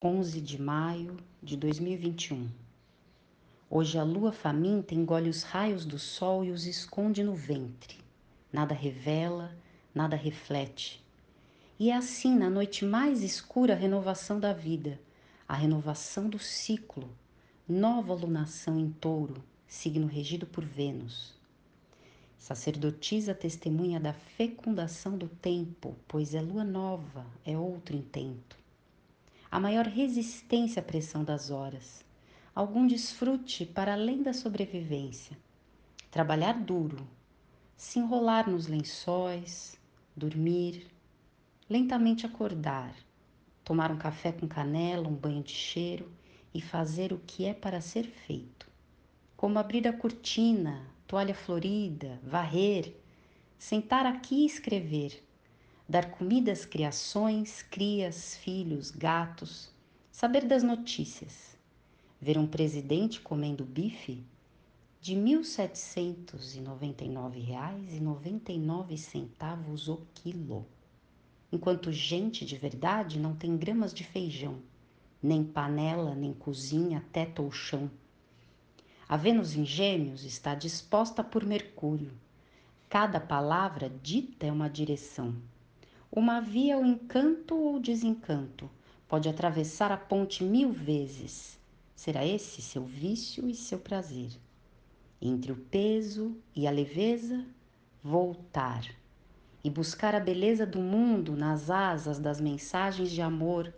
11 de maio de 2021. Hoje a lua faminta engole os raios do sol e os esconde no ventre. Nada revela, nada reflete. E é assim, na noite mais escura, a renovação da vida, a renovação do ciclo, nova lunação em touro, signo regido por Vênus. Sacerdotisa testemunha da fecundação do tempo, pois é lua nova, é outro intento a maior resistência à pressão das horas, algum desfrute para além da sobrevivência, trabalhar duro, se enrolar nos lençóis, dormir, lentamente acordar, tomar um café com canela, um banho de cheiro e fazer o que é para ser feito, como abrir a cortina, toalha florida, varrer, sentar aqui e escrever dar comida às criações, crias, filhos, gatos, saber das notícias, ver um presidente comendo bife de R$ 1.799,99 o quilo, enquanto gente de verdade não tem gramas de feijão, nem panela, nem cozinha, teto ou chão. A Vênus em Gêmeos está disposta por Mercúrio. Cada palavra dita é uma direção. Uma via ao encanto ou desencanto pode atravessar a ponte mil vezes. Será esse seu vício e seu prazer. Entre o peso e a leveza, voltar e buscar a beleza do mundo nas asas das mensagens de amor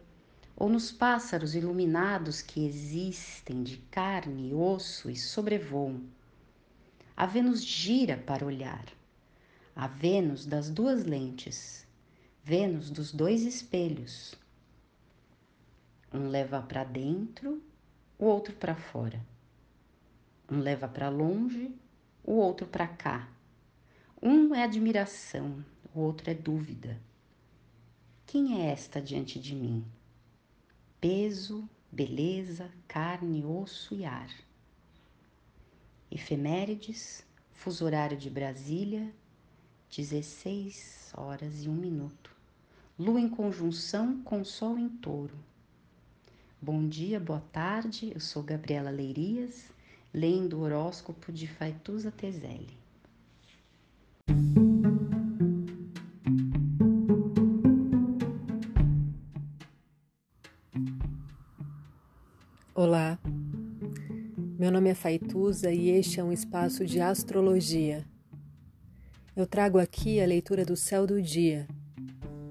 ou nos pássaros iluminados que existem de carne, osso e sobrevoam. A Vênus gira para olhar. A Vênus das duas lentes, Vênus dos dois espelhos. Um leva para dentro, o outro para fora. Um leva para longe, o outro para cá. Um é admiração, o outro é dúvida. Quem é esta diante de mim? Peso, beleza, carne, osso e ar. Efemérides, fuso horário de Brasília, 16 horas e 1 minuto. Lua em conjunção com Sol em touro. Bom dia, boa tarde, eu sou Gabriela Leirias, lendo o horóscopo de Faituza Tezelli. Olá, meu nome é Faituza e este é um espaço de astrologia. Eu trago aqui a leitura do céu do dia